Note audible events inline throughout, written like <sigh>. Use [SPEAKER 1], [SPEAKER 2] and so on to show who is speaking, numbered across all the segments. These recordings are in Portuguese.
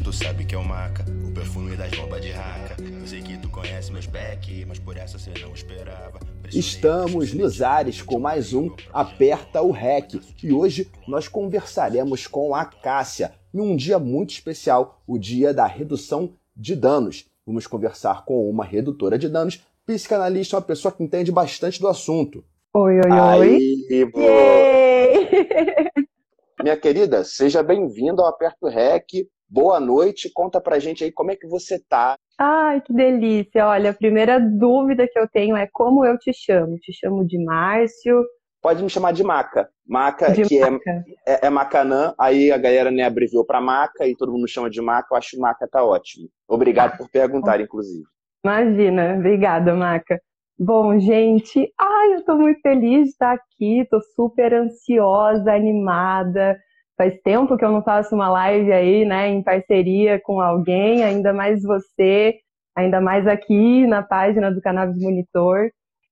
[SPEAKER 1] cheiro tu sabe que é o maca, o perfume das bombas de raca. Eu sei que tu conhece meus back, mas por essa você não esperava.
[SPEAKER 2] Estamos nos ares com mais um Aperta o REC e hoje nós conversaremos com a Cássia em um dia muito especial, o dia da redução de danos. Vamos conversar com uma redutora de danos, psicanalista, uma pessoa que entende bastante do assunto.
[SPEAKER 3] Oi, oi,
[SPEAKER 2] oi. Aí, Minha querida, seja bem-vinda ao Aperto Rec. Boa noite. Conta pra gente aí como é que você tá.
[SPEAKER 3] Ai, que delícia. Olha, a primeira dúvida que eu tenho é como eu te chamo. Te chamo de Márcio.
[SPEAKER 2] Pode me chamar de Maca. Maca, de que é, Maca. É, é, é, Macanã, aí a galera né, abreviou para Maca e todo mundo chama de Maca. Eu acho que Maca tá ótimo. Obrigado por perguntar, inclusive.
[SPEAKER 3] Imagina, obrigada, Maca. Bom, gente, ai, eu tô muito feliz de estar aqui, tô super ansiosa, animada. Faz tempo que eu não faço uma live aí, né, em parceria com alguém, ainda mais você, ainda mais aqui na página do Cannabis Monitor.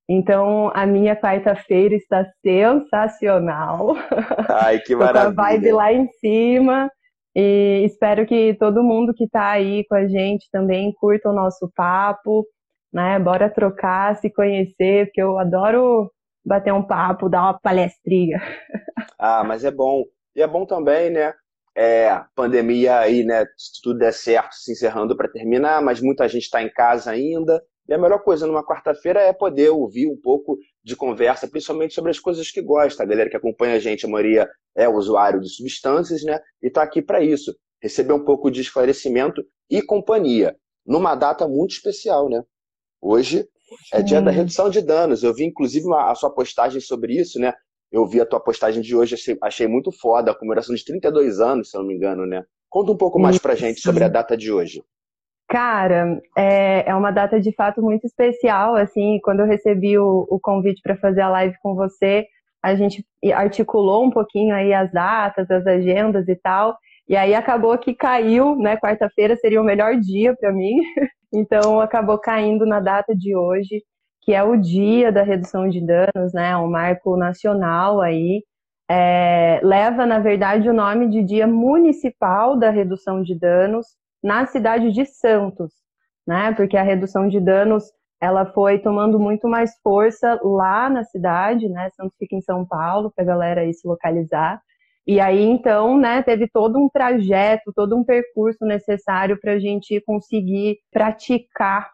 [SPEAKER 3] Então, a minha quarta-feira está sensacional.
[SPEAKER 2] Ai, que <laughs> maravilha.
[SPEAKER 3] Com a vibe lá em cima. E espero que todo mundo que está aí com a gente também curta o nosso papo né? Bora trocar, se conhecer, porque eu adoro bater um papo, dar uma palestrinha. <laughs>
[SPEAKER 2] Ah, mas é bom. E é bom também, né? É, pandemia aí, né? Se tudo der certo, se encerrando para terminar, mas muita gente está em casa ainda. E a melhor coisa numa quarta-feira é poder ouvir um pouco de conversa, principalmente sobre as coisas que gosta. A galera que acompanha a gente, a maioria é usuário de substâncias, né? E está aqui para isso, receber um pouco de esclarecimento e companhia, numa data muito especial, né? Hoje é dia da redução de danos. Eu vi, inclusive, uma, a sua postagem sobre isso, né? Eu vi a tua postagem de hoje, achei, achei muito foda, a comemoração de 32 anos, se eu não me engano, né? Conta um pouco mais pra gente sobre a data de hoje.
[SPEAKER 3] Cara, é, é uma data de fato muito especial, assim, quando eu recebi o, o convite para fazer a live com você, a gente articulou um pouquinho aí as datas, as agendas e tal, e aí acabou que caiu, né, quarta-feira seria o melhor dia para mim, <laughs> Então, acabou caindo na data de hoje, que é o dia da redução de danos, né? Um marco nacional aí. É, leva, na verdade, o nome de Dia Municipal da Redução de Danos na cidade de Santos, né? Porque a redução de danos ela foi tomando muito mais força lá na cidade, né? Santos fica em São Paulo, para a galera aí se localizar. E aí, então, né, teve todo um trajeto, todo um percurso necessário para a gente conseguir praticar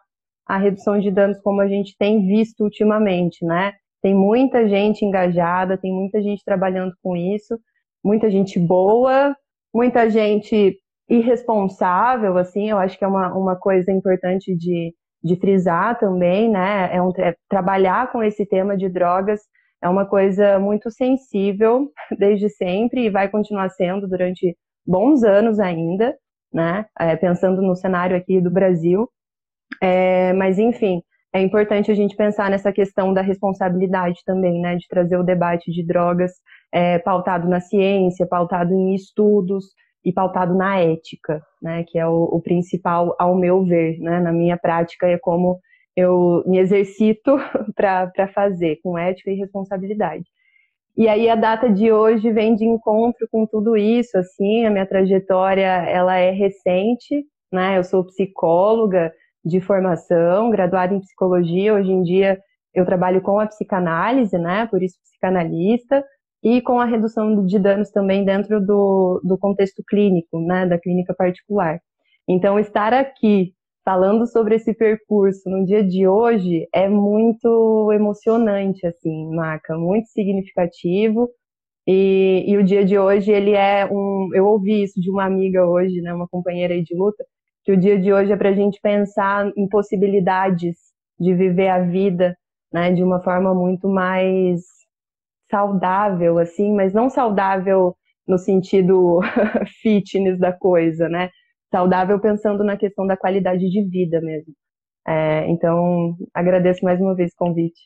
[SPEAKER 3] a redução de danos como a gente tem visto ultimamente, né? Tem muita gente engajada, tem muita gente trabalhando com isso, muita gente boa, muita gente irresponsável, assim, eu acho que é uma, uma coisa importante de, de frisar também, né? É, um, é trabalhar com esse tema de drogas é uma coisa muito sensível <laughs> desde sempre e vai continuar sendo durante bons anos ainda, né? É, pensando no cenário aqui do Brasil. É, mas, enfim, é importante a gente pensar nessa questão da responsabilidade também, né? De trazer o debate de drogas é, pautado na ciência, pautado em estudos e pautado na ética, né? Que é o, o principal, ao meu ver, né? Na minha prática, é como eu me exercito <laughs> para fazer, com ética e responsabilidade. E aí a data de hoje vem de encontro com tudo isso, assim, a minha trajetória, ela é recente, né? Eu sou psicóloga de formação, graduada em psicologia, hoje em dia eu trabalho com a psicanálise, né? Por isso psicanalista, e com a redução de danos também dentro do, do contexto clínico, né? Da clínica particular. Então, estar aqui falando sobre esse percurso no dia de hoje é muito emocionante, assim, Maca, muito significativo. E, e, o dia de hoje, ele é um. Eu ouvi isso de uma amiga hoje, né, uma companheira aí de luta, que o dia de hoje é para a gente pensar em possibilidades de viver a vida, né, de uma forma muito mais saudável, assim, mas não saudável no sentido <laughs> fitness da coisa, né? saudável pensando na questão da qualidade de vida mesmo. É, então, agradeço mais uma vez o convite.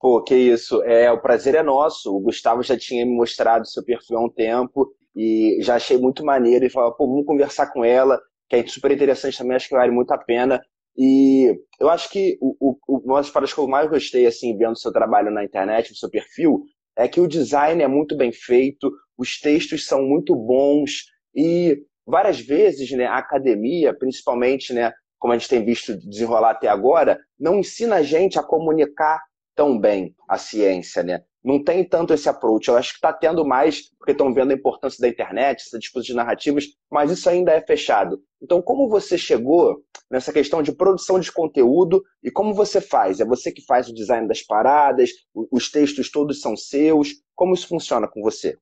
[SPEAKER 2] Pô, que isso. É, o prazer é nosso. O Gustavo já tinha me mostrado seu perfil há um tempo e já achei muito maneiro e falava, pô, vamos conversar com ela, que é super interessante também, acho que vale muito a pena. E eu acho que o, o, uma das paradas que eu mais gostei, assim, vendo seu trabalho na internet, o seu perfil, é que o design é muito bem feito, os textos são muito bons e várias vezes, né, a academia, principalmente, né, como a gente tem visto desenrolar até agora, não ensina a gente a comunicar tão bem a ciência, né? Não tem tanto esse approach. Eu acho que está tendo mais, porque estão vendo a importância da internet, essa disputa de narrativas, mas isso ainda é fechado. Então, como você chegou nessa questão de produção de conteúdo e como você faz? É você que faz o design das paradas, os textos todos são seus? Como isso funciona com você?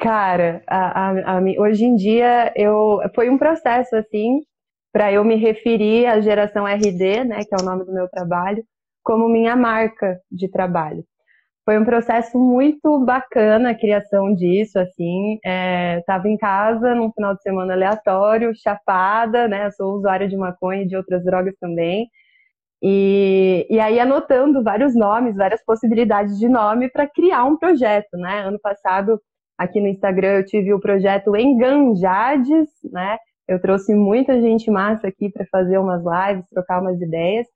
[SPEAKER 3] Cara, a, a, a, hoje em dia eu foi um processo assim para eu me referir à geração RD, né, que é o nome do meu trabalho, como minha marca de trabalho. Foi um processo muito bacana a criação disso, assim. Estava é, em casa num final de semana aleatório, chapada, né? Sou usuária de maconha e de outras drogas também. E, e aí anotando vários nomes, várias possibilidades de nome para criar um projeto, né? Ano passado, aqui no Instagram, eu tive o projeto Enganjades, né? Eu trouxe muita gente massa aqui para fazer umas lives, trocar umas ideias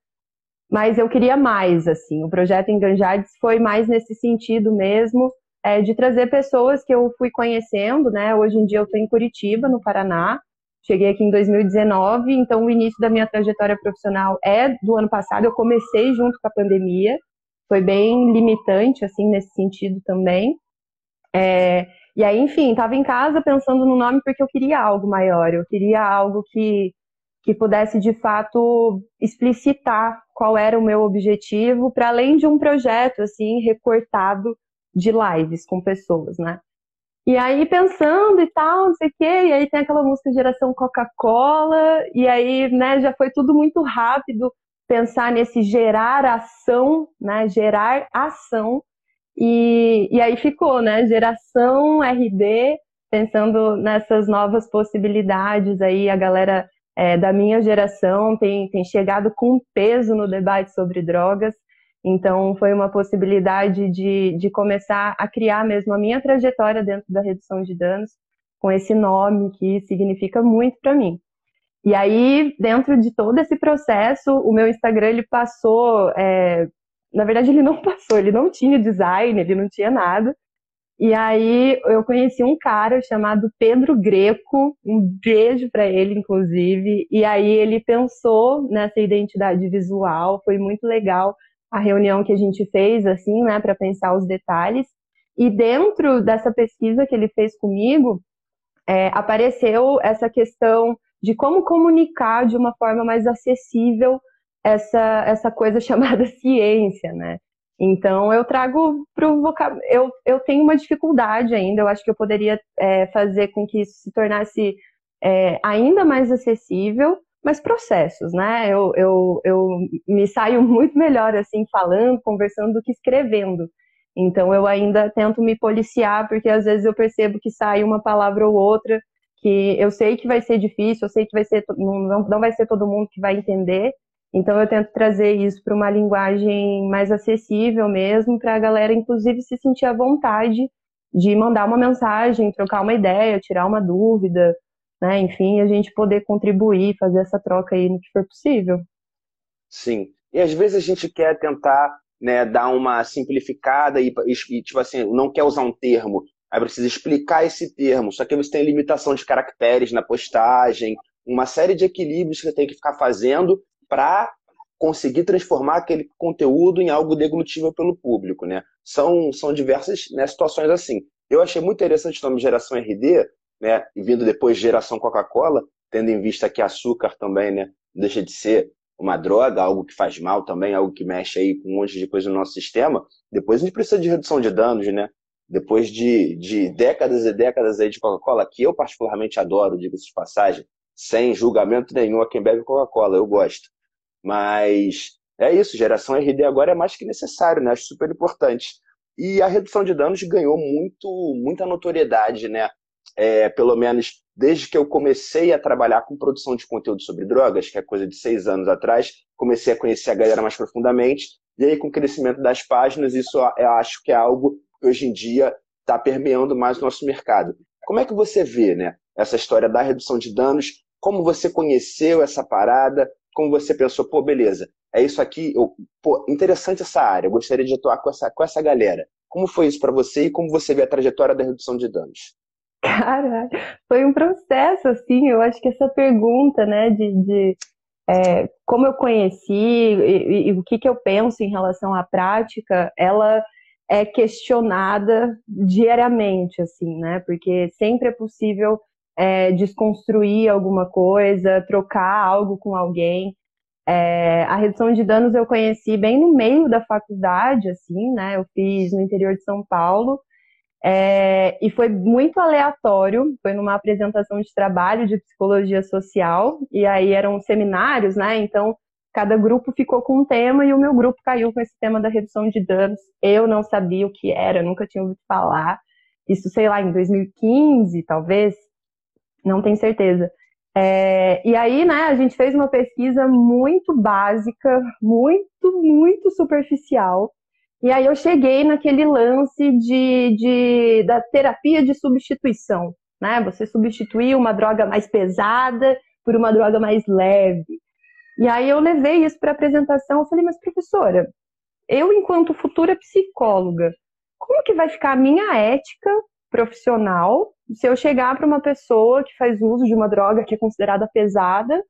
[SPEAKER 3] mas eu queria mais, assim. O projeto Enganjades foi mais nesse sentido mesmo, é, de trazer pessoas que eu fui conhecendo, né? Hoje em dia eu estou em Curitiba, no Paraná. Cheguei aqui em 2019, então o início da minha trajetória profissional é do ano passado. Eu comecei junto com a pandemia, foi bem limitante, assim, nesse sentido também. É, e aí, enfim, estava em casa pensando no nome porque eu queria algo maior, eu queria algo que que pudesse de fato explicitar qual era o meu objetivo, para além de um projeto assim recortado de lives com pessoas, né? E aí pensando e tal, não sei o quê, e aí tem aquela música Geração Coca-Cola, e aí, né, já foi tudo muito rápido pensar nesse gerar ação, né, gerar ação, e, e aí ficou, né, Geração RD, pensando nessas novas possibilidades aí, a galera é, da minha geração tem, tem chegado com peso no debate sobre drogas. Então, foi uma possibilidade de, de começar a criar mesmo a minha trajetória dentro da redução de danos, com esse nome que significa muito para mim. E aí, dentro de todo esse processo, o meu Instagram ele passou. É... na verdade, ele não <laughs> passou, ele não tinha design, ele não tinha nada. E aí eu conheci um cara chamado Pedro Greco, um beijo para ele, inclusive. E aí ele pensou nessa identidade visual, foi muito legal a reunião que a gente fez, assim, né, para pensar os detalhes. E dentro dessa pesquisa que ele fez comigo, é, apareceu essa questão de como comunicar de uma forma mais acessível essa, essa coisa <laughs> chamada ciência, né? Então eu trago para o vocabulário. Eu, eu tenho uma dificuldade ainda, eu acho que eu poderia é, fazer com que isso se tornasse é, ainda mais acessível, mas processos, né? Eu, eu, eu me saio <laughs> muito melhor assim falando, conversando do que escrevendo. Então eu ainda tento me policiar, porque às vezes eu percebo que sai uma palavra ou outra que eu sei que vai ser difícil, eu sei que vai ser, não, não vai ser todo mundo que vai entender, então eu tento trazer isso para uma linguagem mais acessível mesmo, para a galera inclusive se sentir à vontade de mandar uma mensagem, trocar uma ideia, tirar uma dúvida, né? Enfim, a gente poder contribuir, fazer essa troca aí no que for possível.
[SPEAKER 2] Sim. E às vezes a gente quer tentar né, dar uma simplificada e, e, tipo assim, não quer usar um termo, aí precisa explicar esse termo, só que você tem limitação de caracteres na postagem, uma série de equilíbrios que você tem que ficar fazendo para conseguir transformar aquele conteúdo em algo deglutível pelo público, né? São, são diversas né, situações assim. Eu achei muito interessante o nome Geração RD, né? E vindo depois Geração Coca-Cola, tendo em vista que açúcar também, né? Deixa de ser uma droga, algo que faz mal também, algo que mexe aí com um monte de coisa no nosso sistema. Depois a gente precisa de redução de danos, né? Depois de, de décadas e décadas aí de Coca-Cola, que eu particularmente adoro, digo-se de passagem, sem julgamento nenhum a quem bebe Coca-Cola, eu gosto. Mas é isso, geração RD agora é mais que necessário, né? Acho super importante. E a redução de danos ganhou muito, muita notoriedade, né? É, pelo menos desde que eu comecei a trabalhar com produção de conteúdo sobre drogas, que é coisa de seis anos atrás, comecei a conhecer a galera mais profundamente. E aí, com o crescimento das páginas, isso eu acho que é algo que hoje em dia está permeando mais o nosso mercado. Como é que você vê né, essa história da redução de danos? Como você conheceu essa parada? Como você pensou, pô, beleza, é isso aqui, eu, pô, interessante essa área, eu gostaria de atuar com essa, com essa galera. Como foi isso para você e como você vê a trajetória da redução de danos?
[SPEAKER 3] Cara, foi um processo, assim, eu acho que essa pergunta, né, de, de é, como eu conheci e, e, o que, que eu penso em relação à prática, ela é questionada diariamente, assim, né, porque sempre é possível é, desconstruir alguma coisa, trocar algo com alguém. É, a redução de danos eu conheci bem no meio da faculdade, assim, né, eu fiz no interior de São Paulo, é, e foi muito aleatório, foi numa apresentação de trabalho de psicologia social, e aí eram seminários, né? Então, cada grupo ficou com um tema e o meu grupo caiu com esse tema da redução de danos. Eu não sabia o que era, nunca tinha ouvido falar. Isso, sei lá, em 2015, talvez, não tenho certeza. É, e aí, né, a gente fez uma pesquisa muito básica, muito, muito superficial, e aí eu cheguei naquele lance de, de, da terapia de substituição, né? Você substituir uma droga mais pesada por uma droga mais leve. E aí eu levei isso para apresentação, eu falei, mas professora, eu enquanto futura psicóloga, como que vai ficar a minha ética profissional se eu chegar para uma pessoa que faz uso de uma droga que é considerada pesada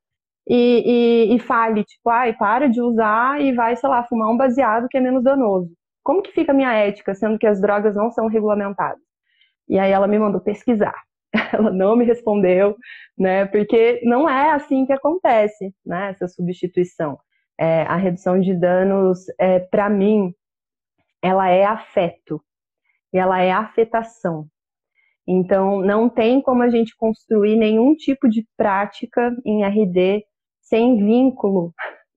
[SPEAKER 3] e, e, e fale, tipo, ai, para de usar e vai, sei lá, fumar um baseado que é menos danoso como que fica a minha ética, sendo que as drogas não são regulamentadas? E aí ela me mandou pesquisar. <laughs> Ela não me respondeu, né? Porque não é assim que acontece, né? Essa substituição. É, a redução de danos, é, para mim, ela é afeto e ela é afetação. Então, não tem como a gente construir nenhum tipo de prática em RD sem vínculo,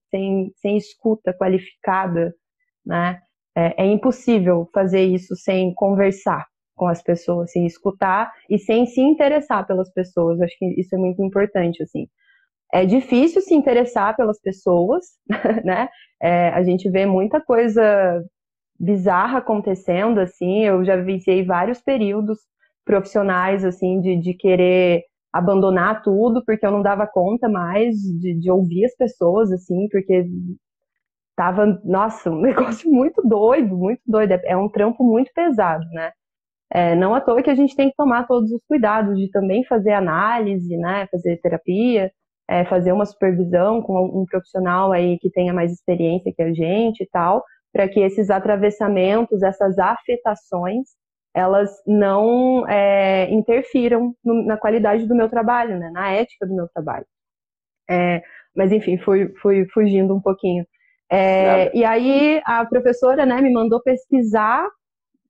[SPEAKER 3] sem, sem escuta qualificada, né? É, é impossível fazer isso sem conversar com as pessoas, sem escutar e sem se interessar pelas pessoas. Acho que isso é muito importante, assim. É difícil se interessar pelas pessoas, <laughs> né? É, a gente vê muita coisa bizarra acontecendo, assim. Eu já vivenciei vários períodos profissionais, assim, de, de querer abandonar tudo porque eu não dava conta mais de, de ouvir as pessoas, assim, porque tava, nossa, um <laughs> negócio muito doido, muito doido. É, é um trampo muito pesado, né? É, não à toa que a gente tem que tomar todos os cuidados de também fazer análise, né? Fazer terapia, é, fazer uma supervisão com um profissional aí que tenha mais experiência que a gente e tal, para que esses atravessamentos, essas afetações, elas não é, interfiram no, na qualidade do meu trabalho, né? Na ética do meu trabalho. É, mas enfim, fui, fui fugindo um pouquinho. É, e aí a professora né, me mandou pesquisar,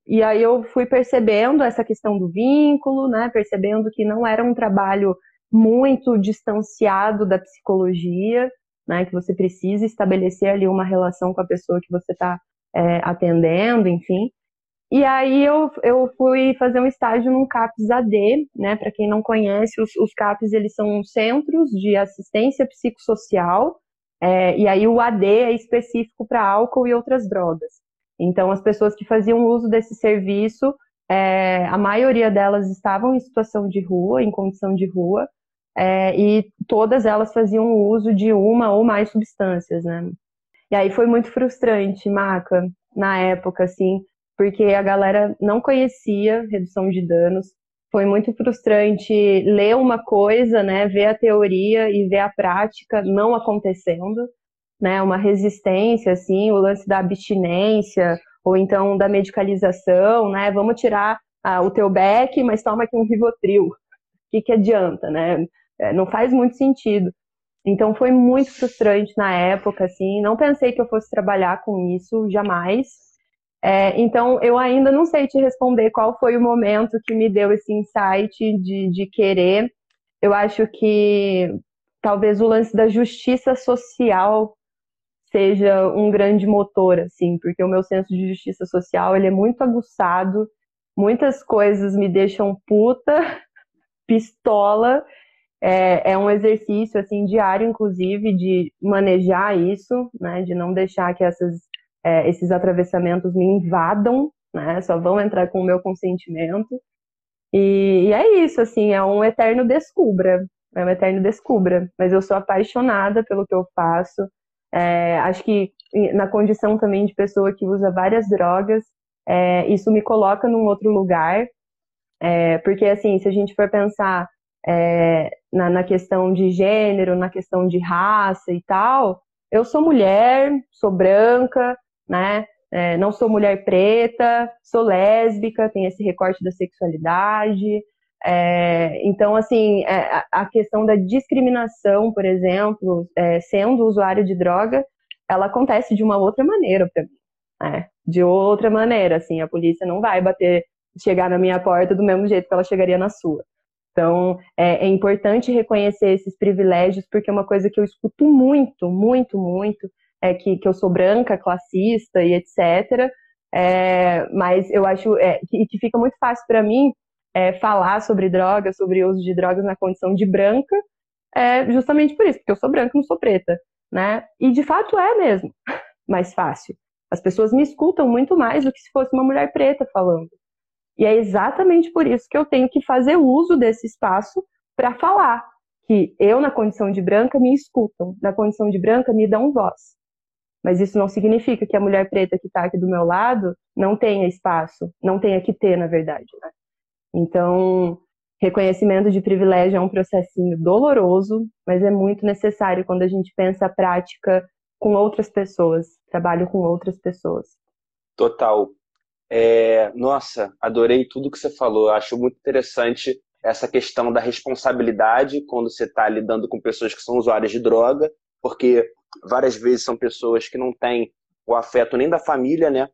[SPEAKER 3] e aí eu fui percebendo essa questão do vínculo, né, percebendo que não era um trabalho muito distanciado da psicologia, né, que você precisa estabelecer ali uma relação com a pessoa que você está é, atendendo, enfim. E aí eu, eu fui fazer um estágio num CAPS AD, né? Para quem não conhece, os, os CAPS eles são centros de assistência psicossocial é, e aí o AD é específico para álcool e outras drogas. Então, as pessoas que faziam uso desse serviço, é, a maioria delas estavam em situação de rua, em condição de rua, é, e todas elas faziam uso de uma ou mais substâncias, né? E aí foi muito frustrante, Maca, na época, assim, porque a galera não conhecia redução de danos, foi muito frustrante ler uma coisa, né, ver a teoria e ver a prática não acontecendo, né, uma resistência, assim, o lance da abstinência, ou então da medicalização, né, vamos tirar ah, o teu beck, mas toma aqui um Rivotril, o que que adianta, né, é, não faz muito sentido. Então foi muito frustrante na época, assim, não pensei que eu fosse trabalhar com isso, jamais, é, então, eu ainda não sei te responder qual foi o momento que me deu esse insight de, de querer. Eu acho que talvez o lance da justiça social seja um grande motor, assim, porque o meu senso de justiça social ele é muito aguçado, muitas coisas me deixam puta, <laughs> pistola. É, é um exercício assim diário, inclusive, de manejar isso, né, de não deixar que essas é, esses atravessamentos me invadam, né? Só vão entrar com o meu consentimento. E, e, é isso, assim, é um eterno descubra, é um eterno descubra. Mas eu sou apaixonada pelo que eu faço. É, acho que na condição também de pessoa que usa várias drogas, é, isso me coloca num outro lugar. É, porque, assim, se a gente for pensar é, na, na, questão de gênero, na questão de raça e tal, eu sou mulher, sou branca, né? É, não sou mulher preta, sou lésbica, tem esse recorte da sexualidade. É, então, assim, é, a questão da discriminação, por exemplo, é, sendo usuário de droga, ela acontece de uma outra maneira para mim. Né? De outra maneira, assim, a polícia não vai bater, chegar na minha porta do mesmo jeito que ela chegaria na sua. Então, é, é, importante reconhecer esses privilégios, porque é uma coisa que eu escuto muito, muito, muito, é que, que eu sou branca, classista e etc. É, mas eu acho é, que, que fica muito fácil para mim é, falar sobre drogas, sobre o uso de drogas na condição de branca, é justamente por isso, porque eu sou branca, não sou preta, né? E de fato é mesmo <laughs> mais fácil. As pessoas me escutam muito mais do que se fosse uma mulher preta falando. E é exatamente por isso que eu tenho que fazer uso desse espaço para falar que eu, na condição de branca, me escutam, na condição de branca, me dão voz. Mas isso não significa que a mulher preta que está aqui do meu lado não tenha espaço, não tenha que ter, na verdade. Né? Então, reconhecimento de privilégio é um processinho doloroso, mas é muito necessário quando a gente pensa a prática com outras pessoas, trabalho com outras pessoas.
[SPEAKER 2] Total. É, nossa, adorei tudo que você falou. Acho muito interessante essa questão da responsabilidade quando você está lidando com pessoas que são usuárias de droga, porque várias vezes são pessoas que não têm o afeto nem da família, né?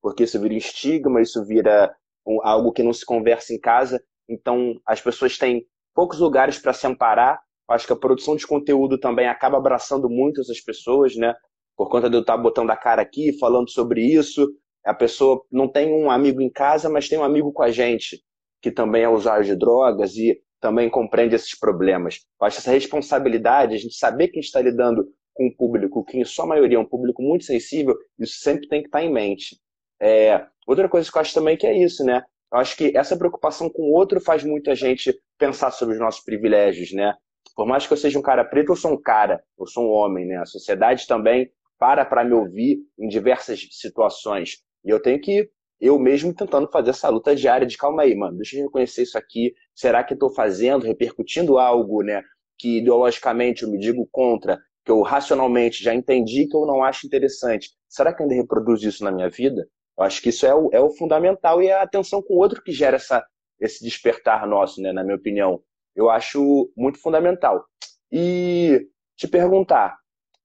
[SPEAKER 2] Porque isso vira estigma, isso vira algo que não se conversa em casa. Então, as pessoas têm poucos lugares para se amparar. Acho que a produção de conteúdo também acaba abraçando muito essas pessoas, né? Por conta de eu estar botando a cara aqui, falando sobre isso, a pessoa não tem um amigo em casa, mas tem um amigo com a gente, que também é usuário de drogas e também compreende esses problemas. Eu acho essa responsabilidade, a gente saber que a gente está lidando com um público que, em sua maioria, é um público muito sensível, isso sempre tem que estar em mente. É, outra coisa que eu acho também que é isso, né? Eu acho que essa preocupação com o outro faz muita gente pensar sobre os nossos privilégios, né? Por mais que eu seja um cara preto, eu sou um cara, eu sou um homem, né? A sociedade também para para me ouvir em diversas situações. E eu tenho que, eu mesmo tentando fazer essa luta diária de calma aí, mano, deixa eu reconhecer isso aqui. Será que estou fazendo, repercutindo algo, né? Que ideologicamente eu me digo contra, que eu racionalmente já entendi que eu não acho interessante. Será que ainda reproduzo isso na minha vida? Eu acho que isso é o, é o fundamental e é a atenção com o outro que gera essa, esse despertar nosso, né? Na minha opinião. Eu acho muito fundamental. E te perguntar,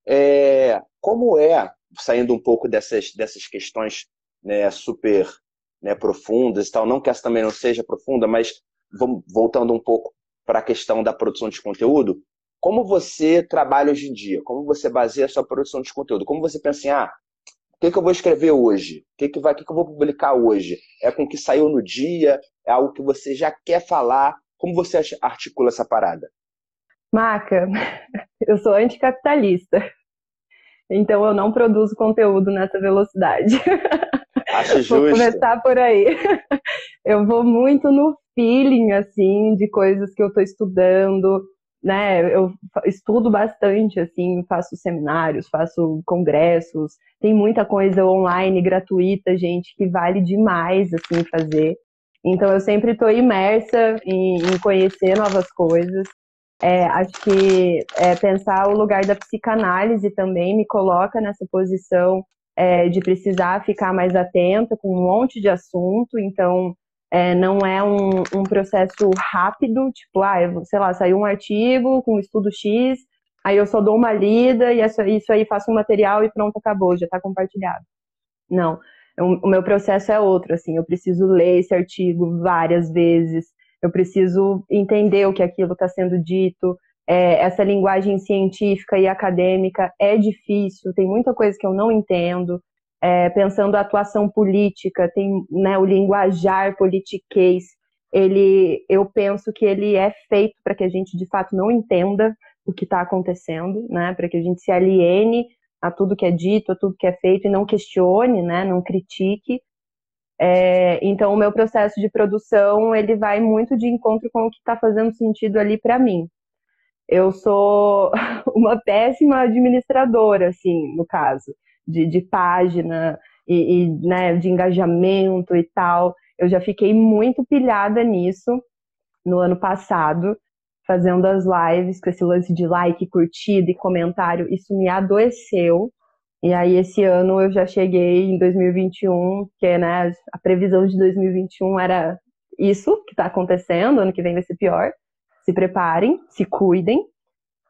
[SPEAKER 2] é, como é, saindo um pouco dessas, dessas questões né, super né, profundas e tal. Não que essa também não seja profunda, mas vamos, voltando um pouco para a questão da produção de conteúdo, como você trabalha hoje em dia? Como você baseia a sua produção de conteúdo? Como você pensa assim, ah, o que, que eu vou escrever hoje? O que, que, vai, o que, que eu vou publicar hoje? É com o que saiu no dia? É algo que você já quer falar? Como você articula essa parada?
[SPEAKER 3] Maca, <laughs> eu sou anticapitalista. Então eu não produzo conteúdo nessa velocidade. <laughs>
[SPEAKER 2] Acho justo.
[SPEAKER 3] Vou começar por aí. <laughs> Eu vou muito no feeling, assim, de coisas que eu estou estudando, né? Eu estudo bastante, assim, faço seminários, faço congressos, tem muita coisa online gratuita, gente, que vale demais, assim, fazer. Então eu sempre estou imersa em, em, conhecer novas coisas. É, acho que é, pensar o lugar da psicanálise também me coloca nessa posição é, de precisar ficar mais atenta com um monte de assunto, então é, não é um, um, processo rápido, tipo, ah, eu, sei lá, saiu um artigo com estudo X, aí eu só dou uma lida e isso, isso aí faço um material e pronto, acabou, já está compartilhado. Não, o, o meu processo é outro, assim, eu preciso ler esse artigo várias vezes, eu preciso entender o que aquilo está sendo dito, é, essa linguagem científica e acadêmica é difícil, tem muita coisa que eu não entendo. É, pensando a atuação política, tem né, o linguajar politiquês, ele, eu penso que ele é feito para que a gente de fato não entenda o que está acontecendo, né, para que a gente se aliene a tudo que é dito, a tudo que é feito e não questione, né, não critique. É, então, o meu processo de produção ele vai muito de encontro com o que está fazendo sentido ali para mim eu sou <laughs> uma péssima administradora, assim, no caso, de, de página e, e né, de engajamento e tal. eu já fiquei muito pilhada nisso no ano passado, fazendo as lives com esse lance de like, curtida e comentário. Isso me adoeceu. E aí, esse ano eu já cheguei em 2021, que né, a previsão de 2021 era isso que está acontecendo, ano que vem vai ser pior. Se preparem, se cuidem.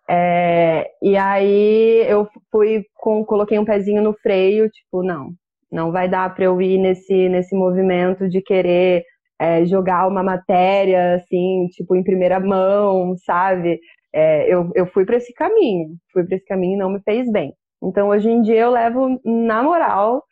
[SPEAKER 3] É, e aí eu fui com, coloquei um pezinho no freio, tipo, não, não vai dar para eu ir nesse, nesse movimento de querer é, jogar uma matéria assim, tipo, em primeira mão, sabe? É, eu, eu fui para esse caminho, fui para esse caminho e não me fez bem. Então hoje em dia eu levo na moral,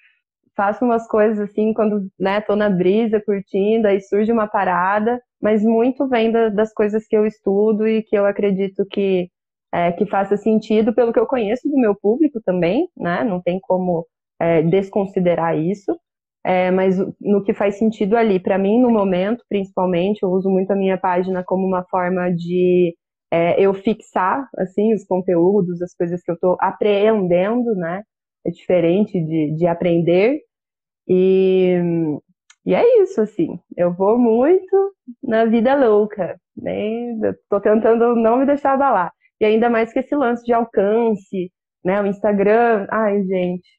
[SPEAKER 3] faço umas coisas assim quando né, tô na brisa, curtindo, aí surge uma parada, mas muito vem da, das coisas que eu estudo e que eu acredito que é, que faça sentido pelo que eu conheço do meu público também, né? Não tem como é, desconsiderar isso, é, mas no que faz sentido ali, para mim no momento, principalmente, eu uso muito a minha página como uma forma de é, eu fixar assim os conteúdos, as coisas que eu estou apreendendo, né? É diferente de, de aprender e e é isso, assim. Eu vou muito na vida louca, né? Tentando não me deixar abalar. E ainda mais que esse lance de alcance, né? O Instagram, ai, gente,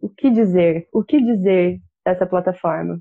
[SPEAKER 3] o que dizer? O que dizer dessa plataforma?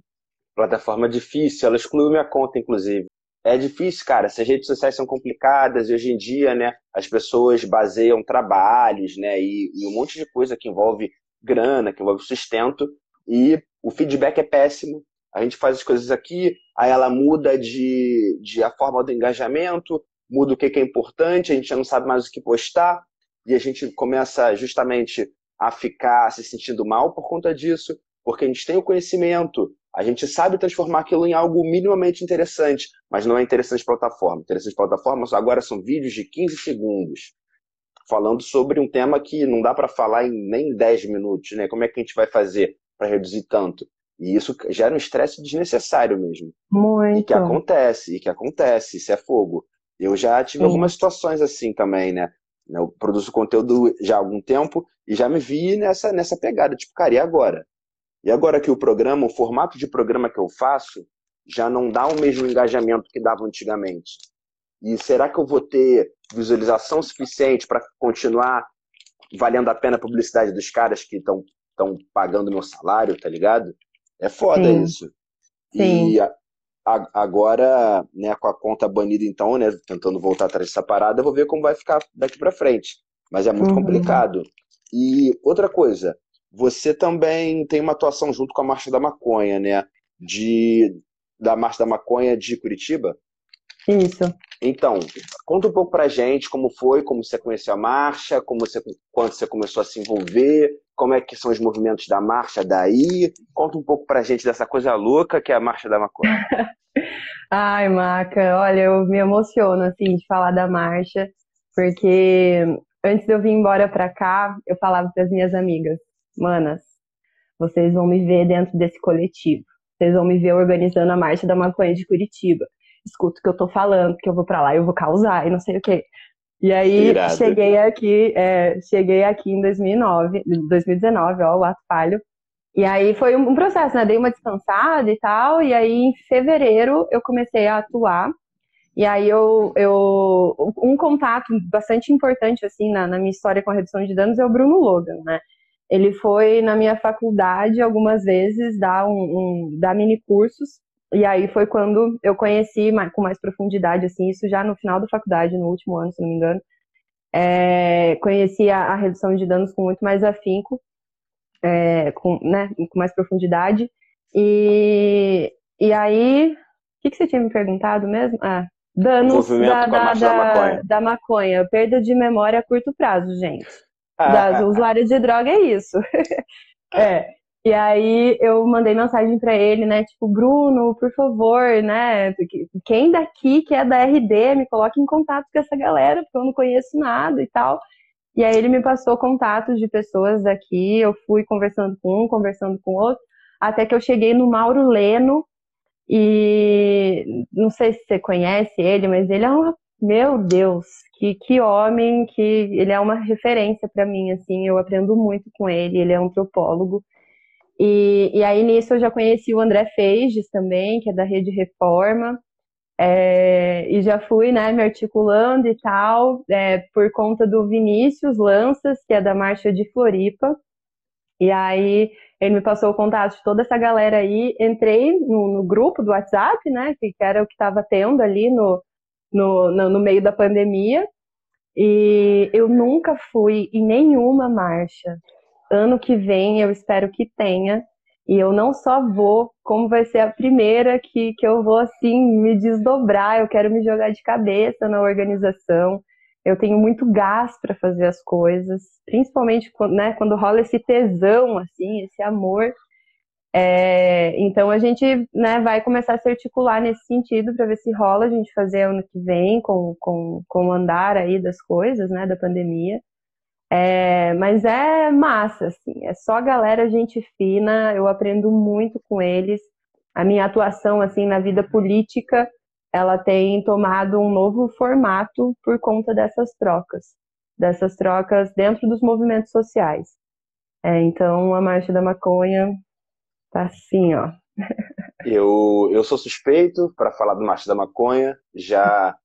[SPEAKER 2] Plataforma difícil, ela excluiu minha conta, inclusive. É difícil, cara. Essas redes sociais são complicadas e hoje em dia, né, as pessoas baseiam trabalhos, né, e, e um monte de coisa que envolve grana, que envolve sustento, e o feedback é péssimo. A gente faz as coisas aqui, aí ela muda de, de a forma do engajamento, muda o que, é importante, a gente já não sabe mais o que postar, e a gente começa justamente a ficar se sentindo mal por conta disso, porque a gente tem o conhecimento, a gente sabe transformar aquilo em algo minimamente interessante, mas não é interessante plataforma. Interessante plataforma agora são vídeos de 15 segundos, falando sobre um tema que não dá para falar em nem 10 minutos, né? Como é que a gente vai fazer para reduzir tanto? E isso gera um estresse desnecessário mesmo.
[SPEAKER 3] Muito.
[SPEAKER 2] E que acontece, e que acontece, isso é fogo. Eu já tive Sim. algumas situações assim também, né? Eu produzo conteúdo já há algum tempo e já me vi nessa, nessa pegada, tipo, cara, e agora? E agora que o programa, o formato de programa que eu faço, já não dá o mesmo engajamento que dava antigamente. E será que eu vou ter visualização suficiente para continuar valendo a pena a publicidade dos caras que estão pagando meu salário, tá ligado? É foda Sim. isso. Sim. E agora, né, com a conta banida então, né, tentando voltar atrás dessa parada, eu vou ver como vai ficar daqui para frente. Mas é muito uhum. complicado. E outra coisa, você também tem uma atuação junto com a Marcha da Maconha, né? De da Marcha da Maconha de Curitiba?
[SPEAKER 3] Isso.
[SPEAKER 2] Então, conta um pouco pra gente como foi, como você conheceu a marcha, como você, quando você começou a se envolver, como é que são os movimentos da marcha daí. Conta um pouco pra gente dessa coisa louca que é a Marcha da Maconha. <laughs>
[SPEAKER 3] Ai, Maca, olha, eu me emociono, assim, de falar da marcha, porque antes de eu vir embora pra cá, eu falava para as minhas amigas, manas, vocês vão me ver dentro desse coletivo. Vocês vão me ver organizando a Marcha da Maconha de Curitiba. Escuta o que eu tô falando, que eu vou para lá, eu vou causar e não sei o quê. E aí cheguei aqui, é, cheguei aqui em 2009, 2019, ó, o ato falho. E aí foi um processo, né? Dei uma descansada e tal, e aí em fevereiro eu comecei a atuar. E aí eu, eu um contato bastante importante assim na, na minha história com a redução de danos é o Bruno Logan, né? Ele foi na minha faculdade algumas vezes dar um, um dar mini cursos e aí foi quando eu conheci com mais profundidade, assim, isso já no final da faculdade, no último ano, se não me engano. É, conheci a, a, redução de danos com muito mais afinco, é, com, né, com mais profundidade. E, e aí, o que, que você tinha me perguntado mesmo? Ah, danos da, da, da, maconha. da maconha. Perda de memória a curto prazo, gente. Ah, das usuárias de droga é isso. <laughs> é. E aí eu mandei mensagem para ele, né? Tipo, Bruno, por favor, né? Quem daqui que é da RD me coloque em contato com essa galera, porque eu não conheço nada e tal. E aí ele me passou contatos de pessoas daqui, eu fui conversando com um, conversando com outro, até que eu cheguei no Mauro Leno, e não sei se você conhece ele, mas ele é um, meu Deus, que, que homem, que ele é uma referência para mim, assim, eu aprendo muito com ele, ele é antropólogo, E, e aí nisso eu já conheci o André Feiges também, que é da Rede Reforma, é, e já fui né, me articulando e tal, é, por conta do Vinícius Lanças, que é da Marcha de Floripa. E aí ele me passou o contato de toda essa galera aí, entrei no, no grupo do WhatsApp, né, que era o que estava tendo ali no, no, no, no meio da pandemia, e eu nunca fui em nenhuma marcha. Ano que vem eu espero que tenha. E eu não só vou, como vai ser a primeira que, que eu vou assim me desdobrar, eu quero me jogar de cabeça na organização. Eu tenho muito gás para fazer as coisas, principalmente quando, né, quando rola esse tesão, assim, esse amor. É, então a gente né, vai começar a se articular nesse sentido para ver se rola a gente fazer ano que vem com, com, com o andar aí das coisas, né, da pandemia. É, mas é massa, assim, é só galera gente fina, eu aprendo muito com eles. A minha atuação, assim, na vida política, ela tem tomado um novo formato por conta dessas trocas, dessas trocas dentro dos movimentos sociais. É, então, a Marcha da Maconha Tá assim, ó.
[SPEAKER 2] eu, eu sou suspeito para falar do Marcha da Maconha, já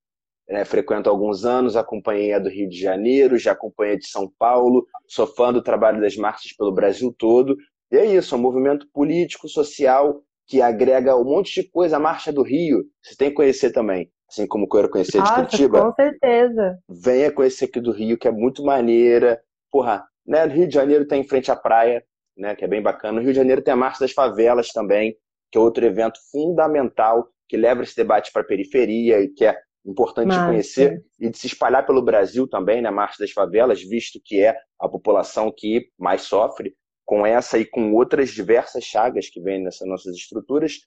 [SPEAKER 2] é, frequento há alguns anos, acompanhei a do Rio de Janeiro, já acompanhei a de São Paulo, sou fã do trabalho das marchas pelo Brasil todo. E é isso, é um movimento político, social, que agrega um monte de coisa. A Marcha do Rio, você tem que conhecer também. Assim como eu quero conhecer
[SPEAKER 3] Nossa,
[SPEAKER 2] de Curitiba.
[SPEAKER 3] Com certeza.
[SPEAKER 2] Venha conhecer aqui do Rio, que é muito maneira. Porra, né? Rio de Janeiro tem tá em frente à praia, né, que é bem bacana. No Rio de Janeiro tem a Marcha das Favelas também, que é outro evento fundamental que leva esse debate para a periferia e que é importante de conhecer e de se espalhar pelo Brasil também, na né, Marcha das Favelas, visto que é a população que mais sofre com essa e com outras diversas chagas que vêm nessas nossas estruturas.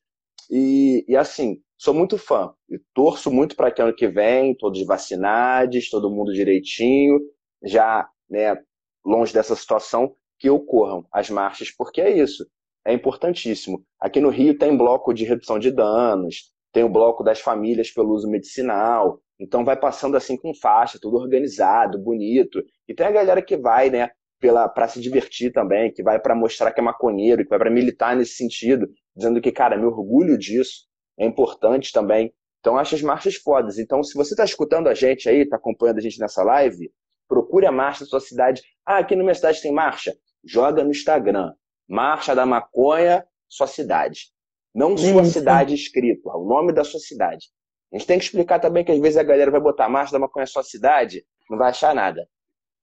[SPEAKER 2] E, e assim, sou muito fã e torço muito para que ano que vem, todos vacinados, todo mundo direitinho, já né, longe dessa situação, que ocorram as marchas, porque é isso, é importantíssimo. Aqui no Rio tem bloco de redução de danos, tem o bloco das famílias pelo uso medicinal, então vai passando assim com faixa, tudo organizado, bonito. E tem a galera que vai, né, para se divertir também, que vai para mostrar que é maconheiro, que vai para militar nesse sentido, dizendo que, cara, me orgulho disso, é importante também. Então, acho as marchas fodas. Então, se você está escutando a gente aí, está acompanhando a gente nessa live, procure a marcha da sua cidade. Ah, aqui na minha cidade tem marcha joga no Instagram. Marcha da Maconha, sua cidade. Não sua Isso. cidade escrito, o nome da sua cidade. A gente tem que explicar também que às vezes a galera vai botar Marcha da Maconha sua cidade, não vai achar nada.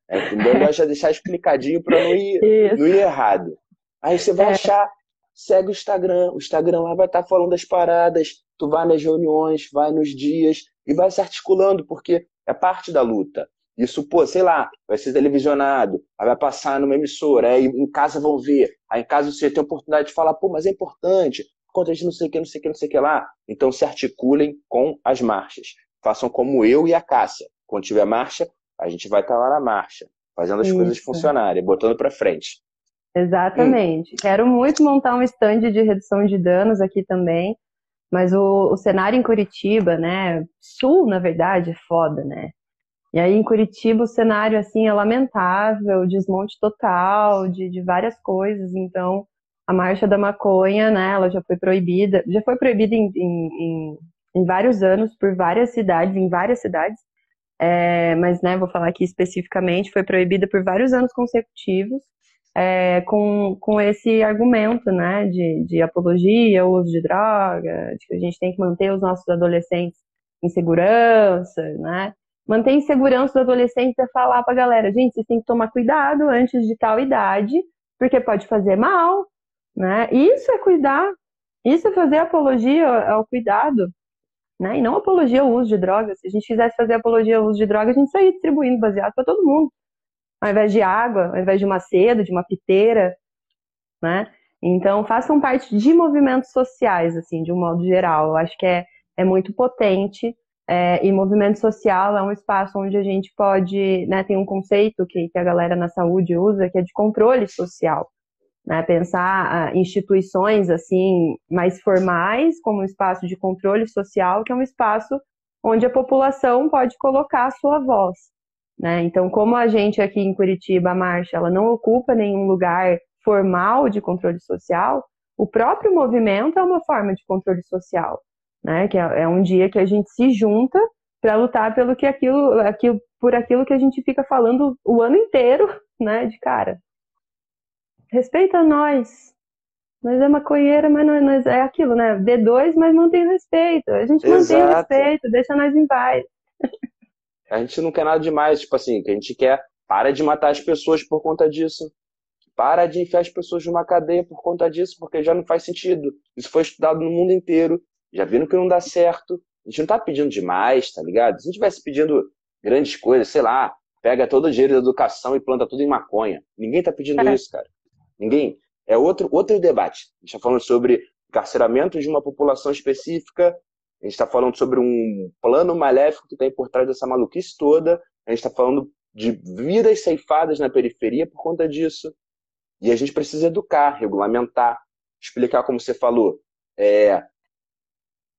[SPEAKER 2] É melhor já deixar explicadinho para não ir, não ir errado. Aí você vai é. achar, segue o Instagram. O Instagram lá vai estar tá falando das paradas. Tu vai nas reuniões, vai nos dias e vai se articulando, porque é parte da luta. Isso, pô, sei lá, vai ser televisionado, aí vai passar numa emissora, aí em casa vão ver, aí em casa você tem a oportunidade de falar, pô, mas é importante, conta a gente não sei o que, não sei o que, não sei o que lá. Então se articulem com as marchas. Façam como eu e a Cássia. Quando tiver marcha, a gente vai estar lá na marcha, fazendo as Isso. coisas funcionarem, botando para frente.
[SPEAKER 3] Exatamente. Hum. Quero muito montar um stand de redução de danos aqui também, mas o, o cenário em Curitiba, né, sul, na verdade, é foda, né? E aí em Curitiba o cenário assim é lamentável, desmonte total de, de várias coisas. Então a marcha da maconha, né, ela já foi proibida, já foi proibida em, em, em vários anos por várias cidades, em várias cidades. É, mas, né, vou falar aqui especificamente, foi proibida por vários anos consecutivos, é, com, com esse argumento, né, de, de apologia, uso de droga, de que a gente tem que manter os nossos adolescentes em segurança, né, Mantém segurança do adolescente é falar pra galera, gente, vocês têm que tomar cuidado antes de tal idade, porque pode fazer mal, né? Isso é cuidar, isso é fazer apologia ao cuidado, né? E não apologia ao uso de drogas. Se a gente quisesse fazer apologia ao uso de drogas, a gente saía distribuindo baseado para todo mundo. Ao invés de água, ao invés de uma seda, de uma piteira, né? Então, façam parte de movimentos sociais, assim, de um modo geral. Eu acho que é, é muito potente é, e movimento social é um espaço onde a gente pode, né, tem um conceito que, que a galera na saúde usa, que é de controle social. Né, pensar ah, instituições assim mais formais como um espaço de controle social, que é um espaço onde a população pode colocar a sua voz. Né? Então, como a gente aqui em Curitiba, a marcha, ela não ocupa nenhum lugar formal de controle social, o próprio movimento é uma forma de controle social, né? Que é, é um dia que a gente se junta para lutar pelo que aquilo, aquilo, por aquilo que a gente fica falando o ano inteiro, <laughs> né? De cara, respeita nós. Nós é maconheira, mas não, nós é aquilo, né? D2, mas mantém respeito. A gente Exato. mantém respeito, deixa nós em paz. <laughs>
[SPEAKER 2] A gente não quer nada demais, tipo assim, que a gente quer para de matar as pessoas por conta disso. Para de enfiar as pessoas numa cadeia por conta disso, porque já não faz sentido. Isso foi estudado no mundo inteiro. Já viram que não dá certo. A gente não tá pedindo demais, tá ligado? Se a gente estivesse pedindo grandes coisas, sei lá, pega todo o dinheiro da educação e planta tudo em maconha. Ninguém tá pedindo é. isso, cara. Ninguém. É outro, outro debate. A gente está falando sobre encarceramento de uma população específica, a gente está falando sobre um plano maléfico que tem por trás dessa maluquice toda, a gente está falando de vidas ceifadas na periferia por conta disso. E a gente precisa educar, regulamentar, explicar como você falou. É,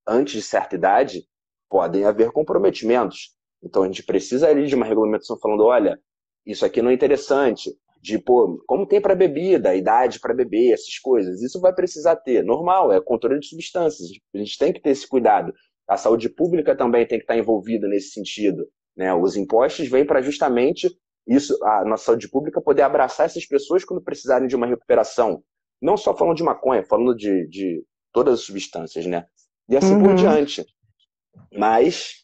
[SPEAKER 2] antes de certa idade, podem haver comprometimentos. Então a gente precisa ali de uma regulamentação falando, olha, isso aqui não é interessante, de, pô, como tem para bebida, idade para beber, essas coisas. Isso vai precisar ter. Normal, é controle de substâncias. A gente tem que ter esse cuidado. A saúde pública também tem que estar envolvida nesse sentido. Né? Os impostos vêm para justamente isso, a nossa saúde pública poder abraçar essas pessoas quando precisarem de uma recuperação. Não só falando de maconha, falando de, de todas as substâncias, né? E assim uhum. por diante. Mas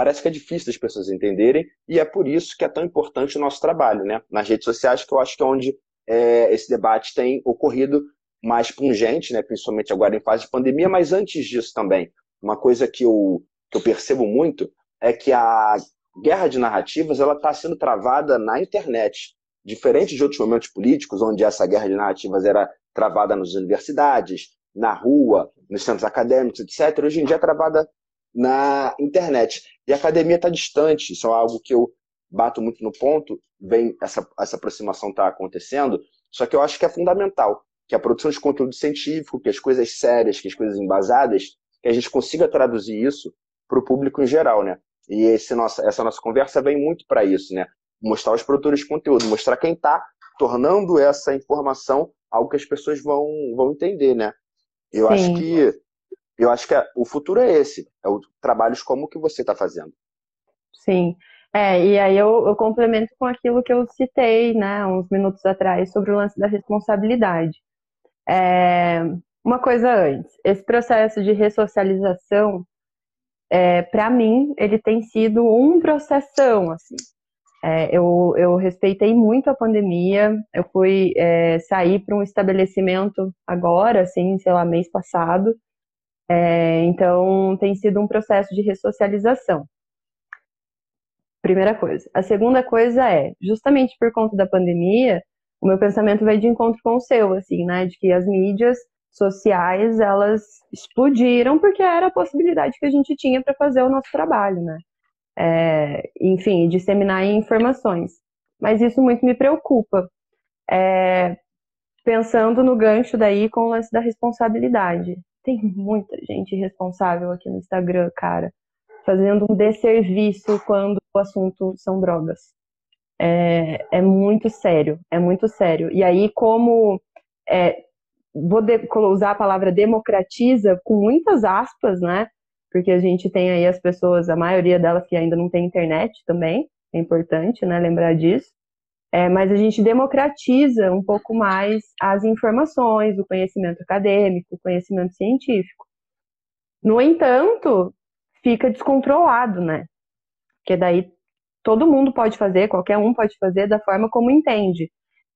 [SPEAKER 2] parece que é difícil das pessoas entenderem, e é por isso que é tão importante o nosso trabalho, né? Nas redes sociais, que eu acho que é onde é, esse debate tem ocorrido mais pungente, né? Principalmente agora em fase de pandemia, mas antes disso também. Uma coisa que eu, que eu percebo muito é que a guerra de narrativas ela está sendo travada na internet. Diferente de outros momentos políticos, onde essa guerra de narrativas era travada nas universidades, na rua, nos centros acadêmicos, etc., hoje em dia é travada na internet. E a academia está distante, isso é algo que eu bato muito no ponto, vem essa, essa aproximação está acontecendo, só que eu acho que é fundamental que a produção de conteúdo científico, que as coisas sérias, que as coisas embasadas, que a gente consiga traduzir isso para o público em geral, né? E esse nossa, essa nossa conversa vem muito para isso, né? Mostrar os produtores de conteúdo, mostrar quem está tornando essa informação algo que as pessoas vão, vão entender, né? Eu Sim. acho que eu acho que é, o futuro é esse, é o trabalhos como o que você está fazendo.
[SPEAKER 3] Sim. É, e aí eu, eu, complemento com aquilo que eu citei, né, uns minutos atrás, sobre o lance da responsabilidade. É, uma coisa antes, esse processo de ressocialização, é, para mim, ele tem sido um processão, assim. É, eu, eu respeitei muito a pandemia, eu fui é, sair para um estabelecimento agora, assim, sei lá, mês passado, é, então, tem sido um processo de ressocialização. Primeira coisa. A segunda coisa é, justamente por conta da pandemia, o meu pensamento vai de encontro com o seu, assim, né? De que as mídias sociais, elas explodiram porque era a possibilidade que a gente tinha para fazer o nosso trabalho, né? É, enfim, disseminar informações. Mas isso muito me preocupa. É, pensando no gancho daí com o lance da responsabilidade. Tem muita gente responsável aqui no Instagram, cara, fazendo um desserviço quando o assunto são drogas. É, é muito sério, é muito sério. E aí, como é, vou de, usar a palavra democratiza com muitas aspas, né? Porque a gente tem aí as pessoas, a maioria delas que ainda não tem internet também, é importante, né? Lembrar disso. É, mas a gente democratiza um pouco mais as informações, o conhecimento acadêmico, o conhecimento científico. No entanto, fica descontrolado, né? Porque daí todo mundo pode fazer, qualquer um pode fazer da forma como entende.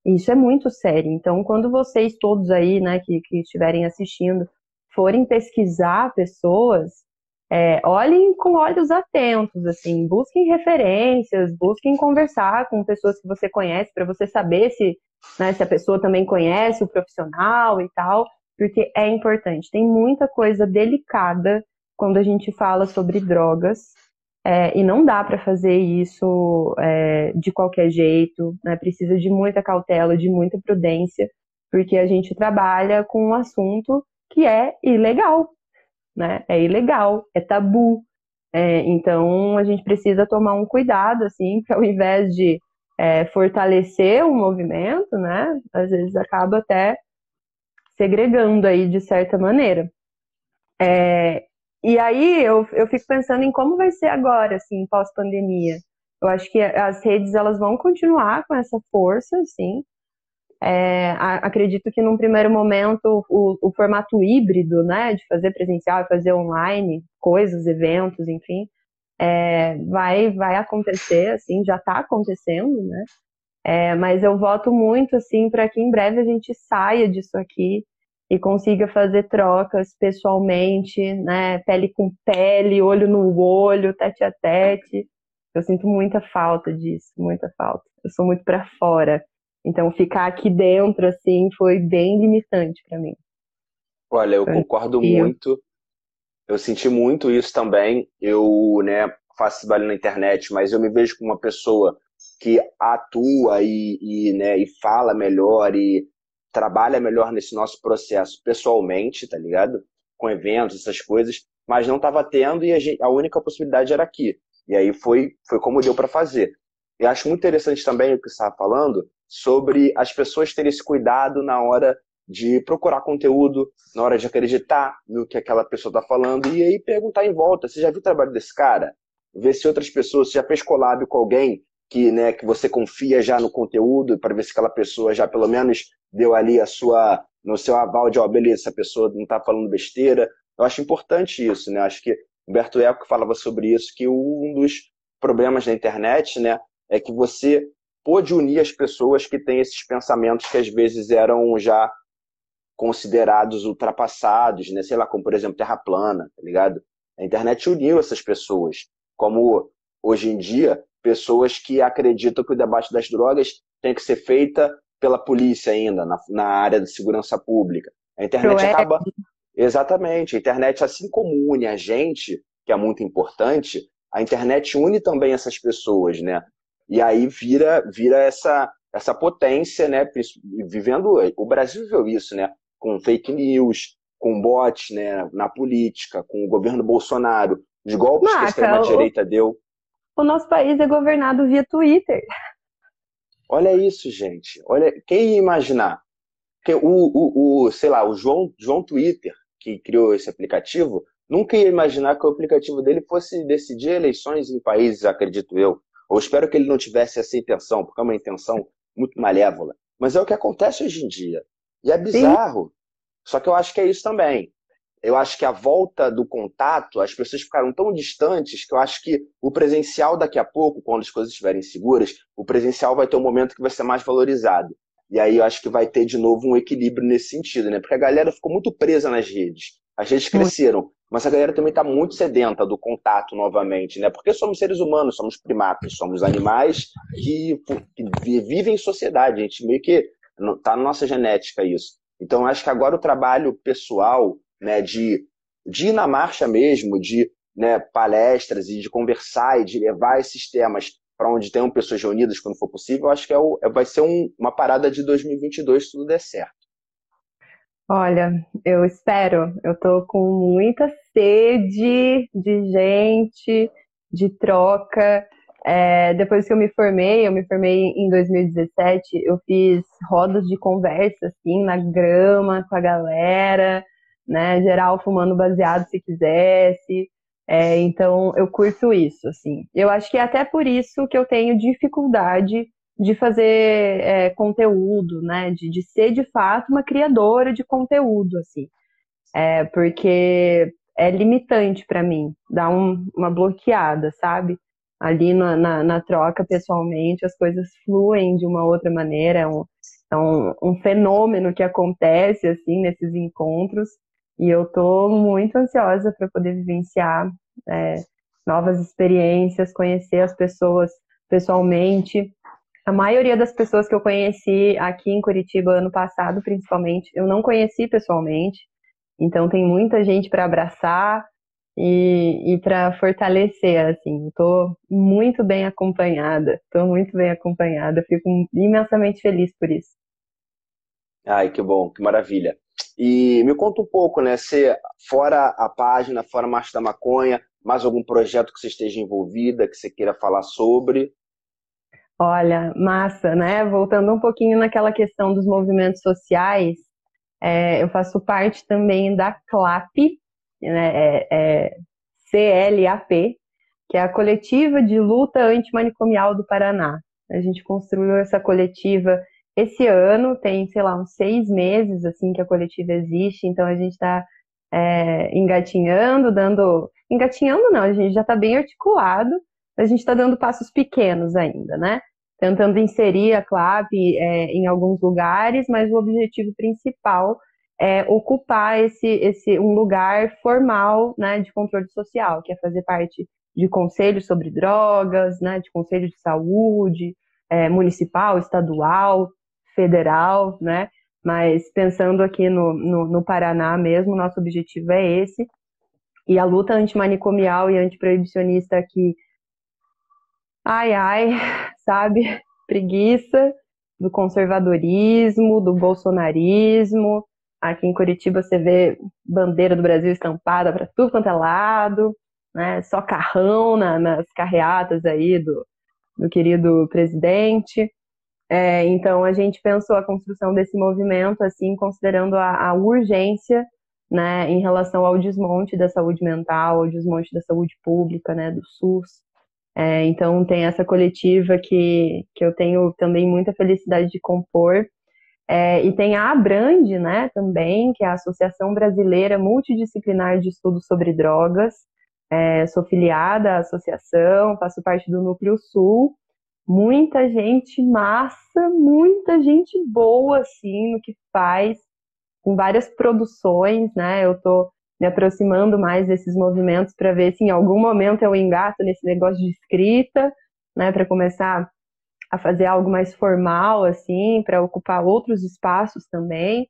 [SPEAKER 3] Isso é muito sério. Então, quando vocês todos aí, né, que, que estiverem assistindo, forem pesquisar pessoas, é, olhem com olhos atentos, assim, busquem referências, busquem conversar com pessoas que você conhece para você saber se, né, se a pessoa também conhece o profissional e tal, porque é importante. Tem muita coisa delicada quando a gente fala sobre drogas é, e não dá para fazer isso é, de qualquer jeito, né? Precisa de muita cautela, de muita prudência, porque a gente trabalha com um assunto que é ilegal, né? É ilegal, é tabu. É, então a gente precisa tomar um cuidado, assim, para ao invés de é, fortalecer o movimento, né? Às vezes acaba até segregando aí de certa maneira. É, e aí eu, eu fico pensando em como vai ser agora, assim, pós-pandemia. Eu acho que as redes elas vão continuar com essa força, sim. É, acredito que num primeiro momento o, o, formato híbrido, né, de fazer presencial e fazer online, coisas, eventos, enfim, é, vai vai acontecer, assim, já está acontecendo, né? É, mas eu voto muito, assim, para que em breve a gente saia disso aqui e consiga fazer trocas pessoalmente, né, pele com pele, olho no olho, tete a tete. Eu sinto muita falta disso, muita falta. Eu sou muito para fora. Então ficar aqui dentro assim foi bem limitante para mim.
[SPEAKER 2] Olha, eu concordo muito. Eu senti muito isso também. Eu, né, faço trabalho na internet, mas eu me vejo como uma pessoa que atua e, e, né, e fala melhor e trabalha melhor nesse nosso processo pessoalmente, tá ligado? Com eventos, essas coisas, mas não estava tendo e a, gente, a, única possibilidade era aqui. E aí foi, foi como deu para fazer. E acho muito interessante também o que você estava falando sobre as pessoas terem esse cuidado na hora de procurar conteúdo, na hora de acreditar no que aquela pessoa está falando e aí perguntar em volta: você já viu o trabalho desse cara? Ver se outras pessoas, você já fez collab com alguém que, né, que você confia já no conteúdo para ver se aquela pessoa já pelo menos deu ali a sua no seu aval de, ó, oh, beleza, essa pessoa não está falando besteira. Eu acho importante isso, né? Acho que Humberto Eco falava sobre isso, que um dos problemas da internet, né, é que você pôde unir as pessoas que têm esses pensamentos que às vezes eram já considerados ultrapassados, né? Sei lá, como por exemplo terra plana, tá ligado? A internet uniu essas pessoas, como hoje em dia pessoas que acreditam que o debate das drogas tem que ser feita pela polícia ainda, na, na área de segurança pública. A internet acaba. Exatamente. A internet, assim como une a gente, que é muito importante, a internet une também essas pessoas, né? E aí vira, vira essa, essa potência, né? Vivendo. O Brasil viveu isso, né? Com fake news, com bots né? na política, com o governo Bolsonaro, os golpes Maca, que a extrema-direita deu.
[SPEAKER 3] O nosso país é governado via Twitter.
[SPEAKER 2] Olha isso, gente. Olha, quem ia imaginar? Que o, o, o, sei lá, o João, João Twitter, que criou esse aplicativo, nunca ia imaginar que o aplicativo dele fosse decidir eleições em países, acredito eu. Ou espero que ele não tivesse essa intenção, porque é uma intenção muito malévola. Mas é o que acontece hoje em dia. E é bizarro. Sim. Só que eu acho que é isso também eu acho que a volta do contato, as pessoas ficaram tão distantes que eu acho que o presencial daqui a pouco, quando as coisas estiverem seguras, o presencial vai ter um momento que vai ser mais valorizado. E aí eu acho que vai ter de novo um equilíbrio nesse sentido, né? Porque a galera ficou muito presa nas redes. As redes cresceram, mas a galera também está muito sedenta do contato novamente, né? Porque somos seres humanos, somos primatas, somos animais que, que vivem em sociedade. A gente meio que está na nossa genética isso. Então acho que agora o trabalho pessoal né, de, de ir na marcha mesmo, de né, palestras e de conversar e de levar esses temas para onde tenham pessoas reunidas quando for possível, acho que é o, é, vai ser um, uma parada de 2022 se tudo der certo.
[SPEAKER 3] Olha, eu espero. Eu tô com muita sede de gente, de troca. É, depois que eu me formei, eu me formei em 2017, eu fiz rodas de conversa, assim, na grama com a galera né? Geral fumando baseado se quisesse. É, então eu curto isso, assim. Eu acho que é até por isso que eu tenho dificuldade de fazer é, conteúdo, né? De, de ser de fato uma criadora de conteúdo, assim. É, porque é limitante para mim, dá um, uma bloqueada, sabe? Ali na, na, na, troca pessoalmente, as coisas fluem de uma outra maneira, é um, é um, um fenômeno que acontece, assim, nesses encontros, e eu estou muito ansiosa para poder vivenciar é, novas experiências, conhecer as pessoas pessoalmente. A maioria das pessoas que eu conheci aqui em Curitiba ano passado, principalmente, eu não conheci pessoalmente. Então tem muita gente para abraçar e, e para fortalecer, assim. Estou muito bem acompanhada, estou muito bem acompanhada, fico imensamente feliz por isso.
[SPEAKER 2] Ai, que bom, que maravilha. E me conta um pouco, né? Se fora a página, fora Marcha da Maconha, mais algum projeto que você esteja envolvida, que você queira falar sobre?
[SPEAKER 3] Olha, massa, né? Voltando um pouquinho naquela questão dos movimentos sociais, é, eu faço parte também da CLAP, né? É, é CLAP, que é a Coletiva de Luta Antimanicomial do Paraná. A gente construiu essa coletiva esse ano, tem, sei lá, uns seis meses assim que a coletiva existe, então a gente está é, engatinhando, dando. Engatinhando não, a gente já está bem articulado, a gente está dando passos pequenos ainda, né? Tentando inserir a CLAP é, em alguns lugares, mas o objetivo principal é ocupar esse, esse um lugar formal né, de controle social, que é fazer parte de conselhos sobre drogas, né, de conselho de saúde, é, municipal, estadual, federal, né? Mas pensando aqui no, no, no Paraná mesmo, nosso objetivo é esse. E a luta antimanicomial e antiproibicionista aqui, ai, ai, sabe? <laughs> Preguiça do conservadorismo, do bolsonarismo. Aqui em Curitiba você vê bandeira do Brasil estampada para tudo quanto é lado, né? Só carrão na, nas carreatas aí do, do querido presidente. É, então a gente pensou a construção desse movimento assim, considerando a, a urgência, né, em relação ao desmonte da saúde mental, ao desmonte da saúde pública, né, do SUS. É, então tem essa coletiva que, que eu tenho também muita felicidade de compor. É, e tem a Abrand, né, também, que é a Associação Brasileira Multidisciplinar de Estudos sobre Drogas. É, sou filiada à associação, faço parte do Núcleo Sul, muita gente massa, muita gente boa, assim, no que faz, com várias produções, né? Eu tô me aproximando mais desses movimentos para ver se em algum momento eu engato nesse negócio de escrita, né? Para começar a fazer algo mais formal, assim, para ocupar outros espaços também.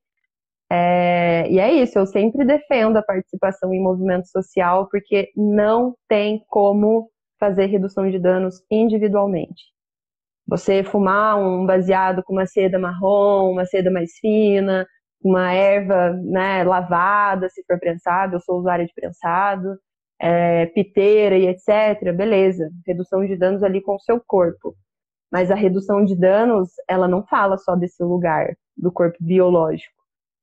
[SPEAKER 3] É, e é isso, eu sempre defendo a participação em movimento social, porque não tem como fazer redução de danos individualmente. Você fumar um baseado com uma seda marrom, uma seda mais fina, uma erva né, lavada, se for prensado, eu sou usuária de prensado, é, piteira e etc. Beleza, redução de danos ali com o seu corpo. Mas a redução de danos, ela não fala só desse lugar do corpo biológico.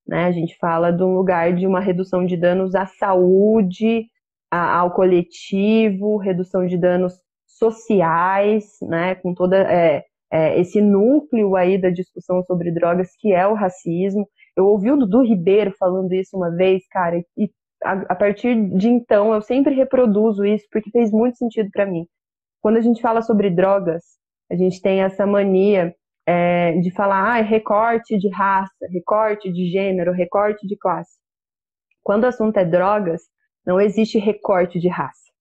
[SPEAKER 3] Né? A gente fala de um lugar de uma redução de danos à saúde, ao coletivo, redução de danos sociais, né, com toda é, é, esse núcleo aí da discussão sobre drogas que é o racismo. Eu ouvi o Dudu Ribeiro falando isso uma vez, cara, e a, a partir de então eu sempre reproduzo isso porque fez muito sentido para mim. Quando a gente fala sobre drogas, a gente tem essa mania é, de falar ah, recorte de raça, recorte de gênero, recorte de classe. Quando o assunto é drogas, não existe recorte de raça.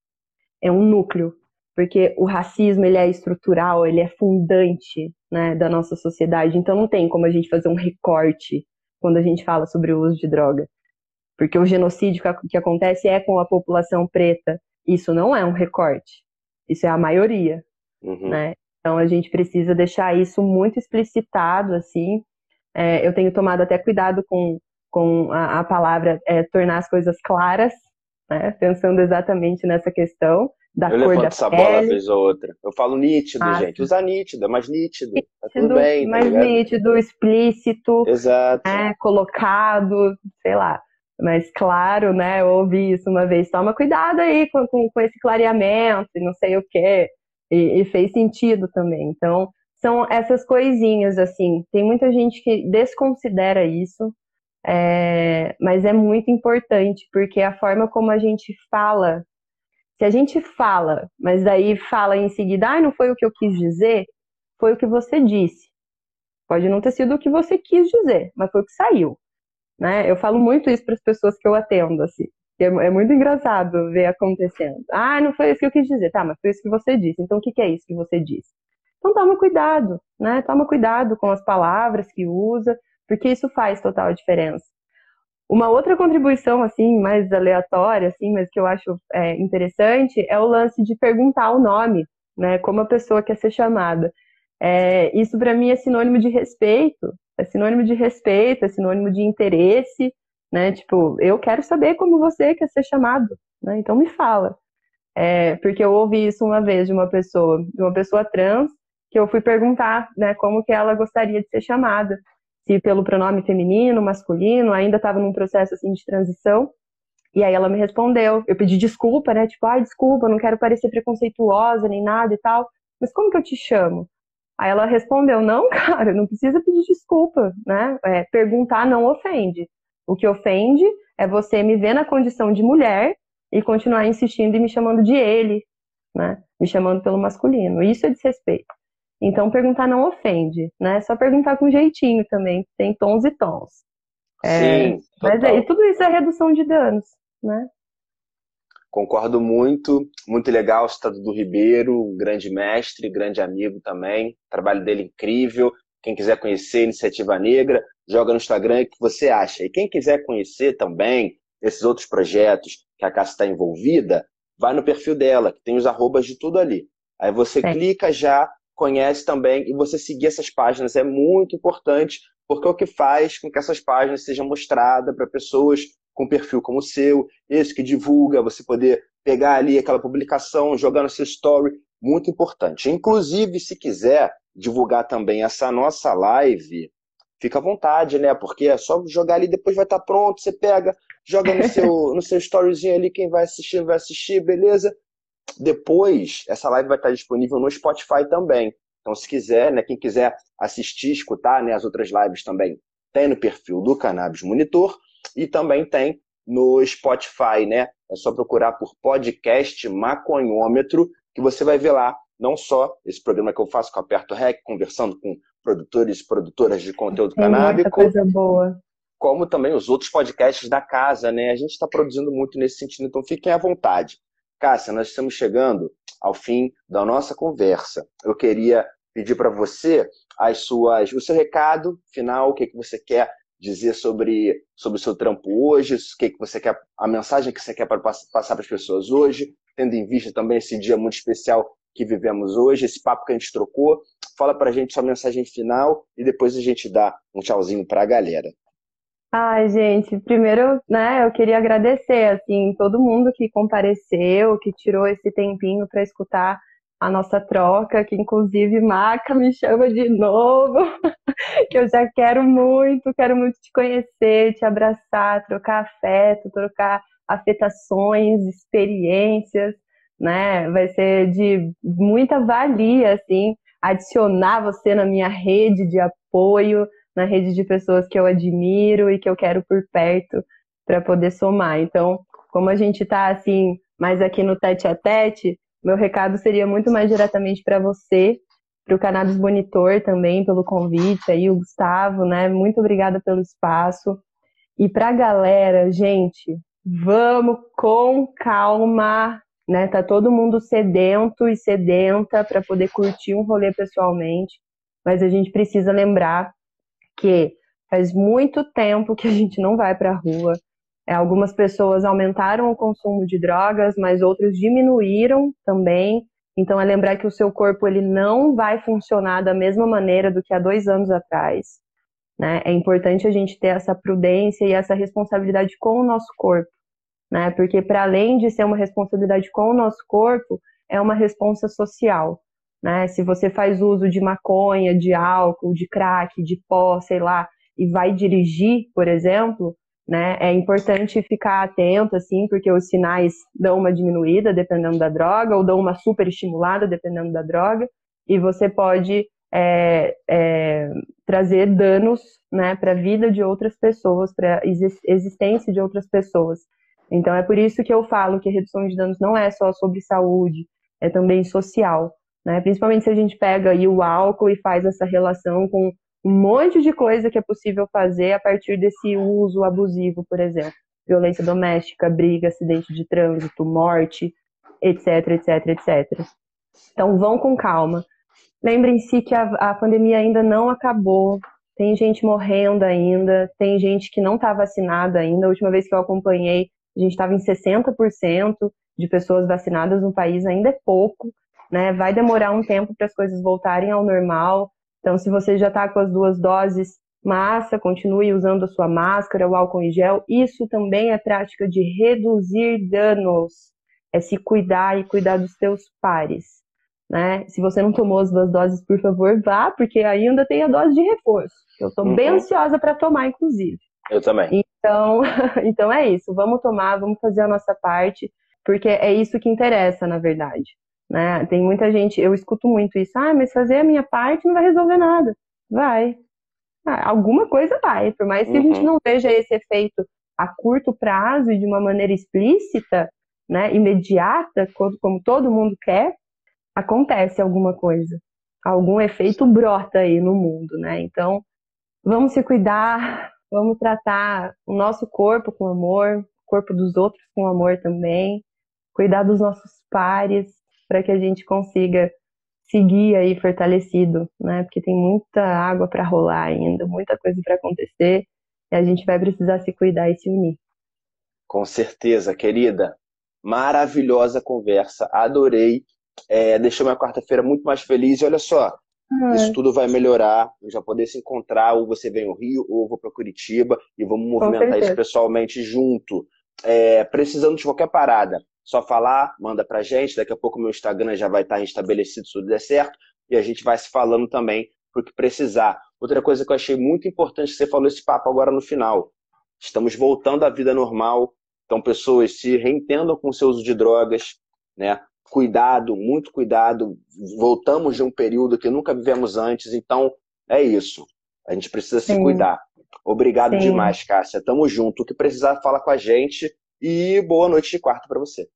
[SPEAKER 3] É um núcleo, porque o racismo ele é estrutural, ele é fundante né, da nossa sociedade, então não tem como a gente fazer um recorte quando a gente fala sobre o uso de droga. Porque o genocídio que acontece é com a população preta, isso não é um recorte, isso é a maioria, uhum. né? Então a gente precisa deixar isso muito explicitado, assim. É, eu tenho tomado até cuidado com, com a, a palavra é, tornar as coisas claras, né? Pensando exatamente nessa questão, da
[SPEAKER 2] eu
[SPEAKER 3] cor da
[SPEAKER 2] essa
[SPEAKER 3] pele.
[SPEAKER 2] bola vez ou outra. Eu falo nítido,
[SPEAKER 3] Ah,
[SPEAKER 2] gente. Usa nítido, é mais nítido. Tá tudo
[SPEAKER 3] Nítido,
[SPEAKER 2] bem, tá
[SPEAKER 3] mais nítido, explícito,
[SPEAKER 2] Exato.
[SPEAKER 3] né, colocado, sei lá. Mas claro, né, eu ouvi isso uma vez, toma cuidado aí com, com, com esse clareamento e não sei o quê. E, e fez sentido também. Então, são essas coisinhas, assim. Tem muita gente que desconsidera isso, é, mas é muito importante, porque a forma como a gente fala, se a gente fala, mas daí fala em seguida, ah, não foi o que eu quis dizer, foi o que você disse. Pode não ter sido o que você quis dizer, mas foi o que saiu. Né? Eu falo muito isso para as pessoas que eu atendo, assim. É, é muito engraçado ver acontecendo. Ah, não foi isso que eu quis dizer. Tá, mas foi isso que você disse. Então, o que, que é isso que você disse? Então, toma cuidado, né? Toma cuidado com as palavras que usa, porque isso faz total diferença. Uma outra contribuição, assim, mais aleatória, assim, mas que eu acho é, interessante, é o lance de perguntar o nome, né? Como a pessoa quer ser chamada. É, isso para mim é sinônimo de respeito, é sinônimo de respeito, é sinônimo de interesse, né? Tipo, eu quero saber como você quer ser chamado, né? Então me fala. É, porque eu ouvi isso uma vez de uma pessoa, de uma pessoa trans, que eu fui perguntar, né, como que ela gostaria de ser chamada, se pelo pronome feminino, masculino, ainda estava num processo assim de transição. E aí ela me respondeu, eu pedi desculpa, né, tipo, ai, ah, desculpa, não quero parecer preconceituosa nem nada e tal, mas como que eu te chamo? Aí ela respondeu, não, <laughs> cara, não precisa pedir desculpa, né, é, perguntar não ofende. O que ofende é você me ver na condição de mulher e continuar insistindo e me chamando de ele, né, me chamando pelo masculino. Isso é desrespeito. Então, perguntar não ofende, né? Só perguntar com jeitinho também, tem tons e tons.
[SPEAKER 2] É, Sim,
[SPEAKER 3] mas aí, tudo isso é redução de danos, né?
[SPEAKER 2] Concordo muito, muito legal o Estado do Ribeiro, um grande mestre, grande amigo também, o trabalho dele é incrível. Quem quiser conhecer Iniciativa Negra, joga no Instagram o que você acha. E quem quiser conhecer também esses outros projetos que a Cássia está envolvida, vai no perfil dela, que tem os arrobas de tudo ali. Aí você é. clica já conhece também e você seguir essas páginas é muito importante, porque é o que faz com que essas páginas sejam mostradas para pessoas com perfil como o seu, esse que divulga, você poder pegar ali aquela publicação, jogar no seu story, muito importante. Inclusive, se quiser divulgar também essa nossa live, fica à vontade, né? Porque é só jogar ali, depois vai estar pronto, você pega, joga no seu, <laughs> no seu storyzinho ali, quem vai assistir, vai assistir, beleza? Depois, essa live vai estar disponível no Spotify também. Então, se quiser, né, quem quiser assistir, escutar né, as outras lives também, tem no perfil do Cannabis Monitor e também tem no Spotify, né? É só procurar por podcast maconhômetro que você vai ver lá não só esse programa que eu faço com o Aperto Rec, conversando com produtores e produtoras de conteúdo
[SPEAKER 3] Tem
[SPEAKER 2] canábico.
[SPEAKER 3] Coisa boa.
[SPEAKER 2] Como também os outros podcasts da casa, né? A gente está produzindo muito nesse sentido, então fiquem à vontade. Cássia, nós estamos chegando ao fim da nossa conversa. Eu queria pedir para você as suas, o seu recado final, o que, que você quer dizer sobre, sobre o seu trampo hoje, o que, que você quer, a mensagem que você quer para passar para as pessoas hoje, tendo em vista também esse dia muito especial que vivemos hoje, esse papo que a gente trocou. Fala para a gente sua mensagem final e depois a gente dá um tchauzinho para a galera.
[SPEAKER 3] Ai, gente, primeiro, né, eu queria agradecer, assim, todo mundo que compareceu, que tirou esse tempinho para escutar a nossa troca, que inclusive Maca me chama de novo, <laughs> que eu já quero muito, quero muito te conhecer, te abraçar, trocar afeto, trocar afetações, experiências, né? Vai ser de muita valia, assim, adicionar você na minha rede de apoio, na rede de pessoas que eu admiro e que eu quero por perto para poder somar. Então, como a gente está assim, mais aqui no tete a tete, meu recado seria muito mais diretamente para você, para o Cannabis Monitor também, pelo convite aí, o Gustavo, né? Muito obrigada pelo espaço. E para a galera, gente, vamos com calma, né? Tá todo mundo sedento e sedenta para poder curtir um rolê pessoalmente, mas a gente precisa lembrar que faz muito tempo que a gente não vai para a rua. É, algumas pessoas aumentaram o consumo de drogas, mas outras diminuíram também. Então é lembrar que o seu corpo ele não vai funcionar da mesma maneira do que há dois anos atrás. Né? É importante a gente ter essa prudência e essa responsabilidade com o nosso corpo, né? Porque para além de ser uma responsabilidade com o nosso corpo, é uma responsa social. Né? Se você faz uso de maconha, de álcool, de crack, de pó, sei lá, e vai dirigir, por exemplo, né? É importante ficar atento, assim, porque os sinais dão uma diminuída dependendo da droga, ou dão uma super estimulada dependendo da droga, e você pode é, é, trazer danos, né, para a vida de outras pessoas, para a existência de outras pessoas. Então é por isso que eu falo que redução de danos não é só sobre saúde, é também social. Né? Principalmente se a gente pega aí o álcool e faz essa relação com um monte de coisa que é possível fazer a partir desse uso abusivo, por exemplo. Violência doméstica, briga, acidente de trânsito, morte, etc, etc, etc. Então vão com calma. Lembrem-se que a, a pandemia ainda não acabou. Tem gente morrendo ainda, tem gente que não está vacinada ainda. A última vez que eu acompanhei, a gente estava em 60% de pessoas vacinadas no país, ainda é pouco né? Vai demorar um tempo para as coisas voltarem ao normal. Então, se você já está com as duas doses, massa, continue usando a sua máscara, o álcool em gel. Isso também é prática de reduzir danos, é se cuidar e cuidar dos seus pares. né? Se você não tomou as duas doses, por favor, vá, porque ainda tem a dose de reforço. Eu estou uhum. bem ansiosa para tomar, inclusive.
[SPEAKER 2] Eu também.
[SPEAKER 3] Então, <laughs> então é isso. Vamos tomar, vamos fazer a nossa parte, porque é isso que interessa, na verdade. Né? Tem muita gente, eu escuto muito isso, ah, mas fazer a minha parte não vai resolver nada. Vai. Ah, alguma coisa vai, por mais que uhum. a gente uhum. não veja esse efeito a curto prazo e de uma maneira explícita, né, imediata, como todo mundo quer, acontece alguma coisa. Algum efeito brota aí no mundo, né? Então, vamos se cuidar, vamos tratar o nosso corpo com amor, o corpo dos outros com amor também, cuidar dos nossos pares, para que a gente consiga seguir aí fortalecido, né? Porque tem muita água para rolar ainda, muita coisa para acontecer, e a gente vai precisar se cuidar e se unir.
[SPEAKER 2] Com certeza, querida. Maravilhosa conversa, adorei. É, deixou minha quarta-feira muito mais feliz. E olha só, isso tudo vai melhorar. Eu já poder se encontrar, ou você vem ao Rio, ou eu vou para Curitiba, e vamos movimentar isso pessoalmente junto. É, precisando de qualquer parada, só falar, manda pra gente. Daqui a pouco o meu Instagram já vai estar restabelecido se tudo der certo. E a gente vai se falando também pro que precisar. Outra coisa que eu achei muito importante, você falou esse papo agora no final. Estamos voltando à vida normal. Então, pessoas se reentendam com o seu uso de drogas, né? Cuidado, muito cuidado. Voltamos de um período que nunca vivemos antes. Então, é isso. A gente precisa Sim. se cuidar. Obrigado Sim. demais, Cássia. Tamo junto. O que precisar, fala com a gente. E boa noite de quarto para você.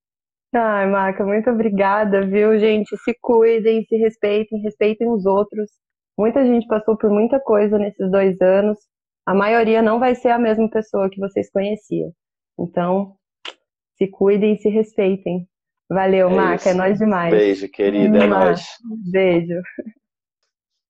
[SPEAKER 3] Ai, Maca, muito obrigada, viu, gente? Se cuidem, se respeitem, respeitem os outros. Muita gente passou por muita coisa nesses dois anos. A maioria não vai ser a mesma pessoa que vocês conheciam. Então, se cuidem e se respeitem. Valeu, é Maca, é nóis demais.
[SPEAKER 2] Beijo, querida, é nóis.
[SPEAKER 3] Beijo.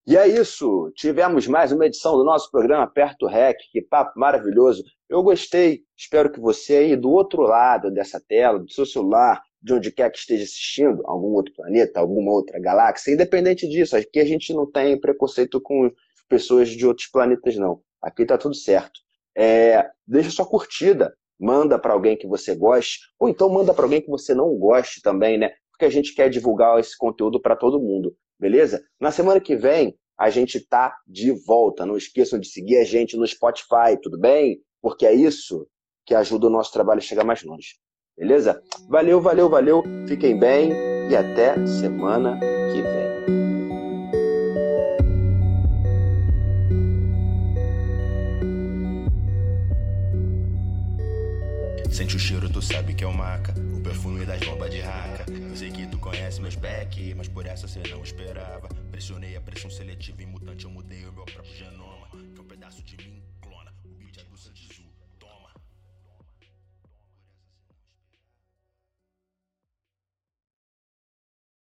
[SPEAKER 2] E é isso, tivemos mais uma edição do nosso programa Perto Rec, que papo maravilhoso. Eu gostei, espero que você aí do outro lado dessa tela, do seu celular, de onde quer que esteja assistindo, algum outro planeta, alguma outra galáxia, independente disso, aqui a gente não tem preconceito com pessoas de outros planetas, não. Aqui tá tudo certo. É, deixa sua curtida, manda para alguém que você goste, ou então manda para alguém que você não goste também, né? Porque a gente quer divulgar esse conteúdo para todo mundo, beleza? Na semana que vem a gente tá de volta. Não esqueçam de seguir a gente no Spotify, tudo bem? Porque é isso que ajuda o nosso trabalho a chegar mais longe. Beleza? Valeu, valeu, valeu. Fiquem bem e até semana que vem.
[SPEAKER 1] Sente o cheiro, tu sabe que é o maca perfume das bombas de raca. Eu sei que tu conhece meus pack, mas por essa cê não esperava. Pressionei a pressão seletiva e mutante, eu mudei o meu próprio genoma. Que é um pedaço de mim.